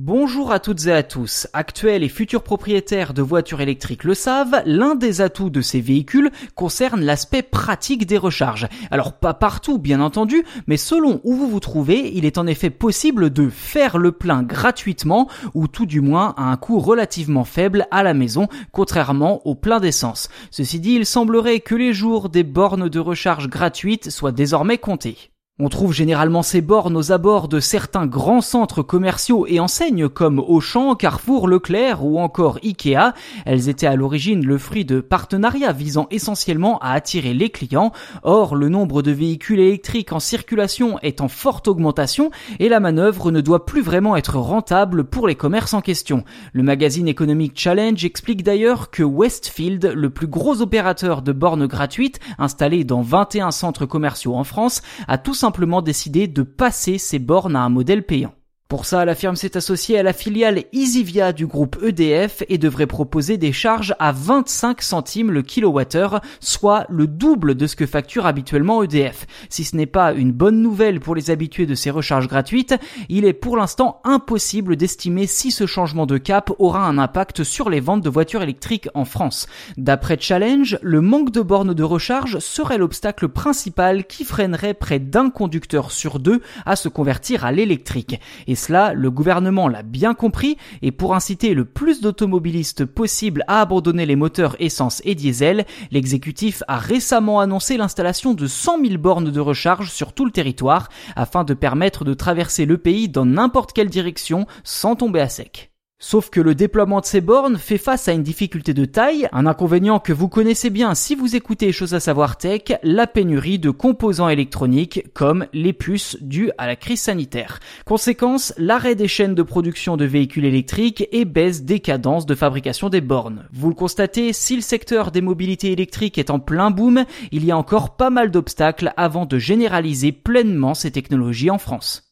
Bonjour à toutes et à tous. Actuels et futurs propriétaires de voitures électriques le savent, l'un des atouts de ces véhicules concerne l'aspect pratique des recharges. Alors pas partout bien entendu, mais selon où vous vous trouvez, il est en effet possible de faire le plein gratuitement ou tout du moins à un coût relativement faible à la maison, contrairement au plein d'essence. Ceci dit, il semblerait que les jours des bornes de recharge gratuites soient désormais comptés. On trouve généralement ces bornes aux abords de certains grands centres commerciaux et enseignes comme Auchan, Carrefour, Leclerc ou encore Ikea. Elles étaient à l'origine le fruit de partenariats visant essentiellement à attirer les clients. Or, le nombre de véhicules électriques en circulation est en forte augmentation et la manœuvre ne doit plus vraiment être rentable pour les commerces en question. Le magazine économique Challenge explique d'ailleurs que Westfield, le plus gros opérateur de bornes gratuites installé dans 21 centres commerciaux en France, a tout simplement simplement décidé de passer ces bornes à un modèle payant. Pour ça, la firme s'est associée à la filiale Easyvia du groupe EDF et devrait proposer des charges à 25 centimes le kilowattheure, soit le double de ce que facture habituellement EDF. Si ce n'est pas une bonne nouvelle pour les habitués de ces recharges gratuites, il est pour l'instant impossible d'estimer si ce changement de cap aura un impact sur les ventes de voitures électriques en France. D'après Challenge, le manque de bornes de recharge serait l'obstacle principal qui freinerait près d'un conducteur sur deux à se convertir à l'électrique. Cela, le gouvernement l'a bien compris et pour inciter le plus d'automobilistes possible à abandonner les moteurs essence et diesel, l'exécutif a récemment annoncé l'installation de 100 000 bornes de recharge sur tout le territoire afin de permettre de traverser le pays dans n'importe quelle direction sans tomber à sec. Sauf que le déploiement de ces bornes fait face à une difficulté de taille, un inconvénient que vous connaissez bien si vous écoutez Choses à savoir tech, la pénurie de composants électroniques comme les puces dues à la crise sanitaire. Conséquence, l'arrêt des chaînes de production de véhicules électriques et baisse des cadences de fabrication des bornes. Vous le constatez, si le secteur des mobilités électriques est en plein boom, il y a encore pas mal d'obstacles avant de généraliser pleinement ces technologies en France.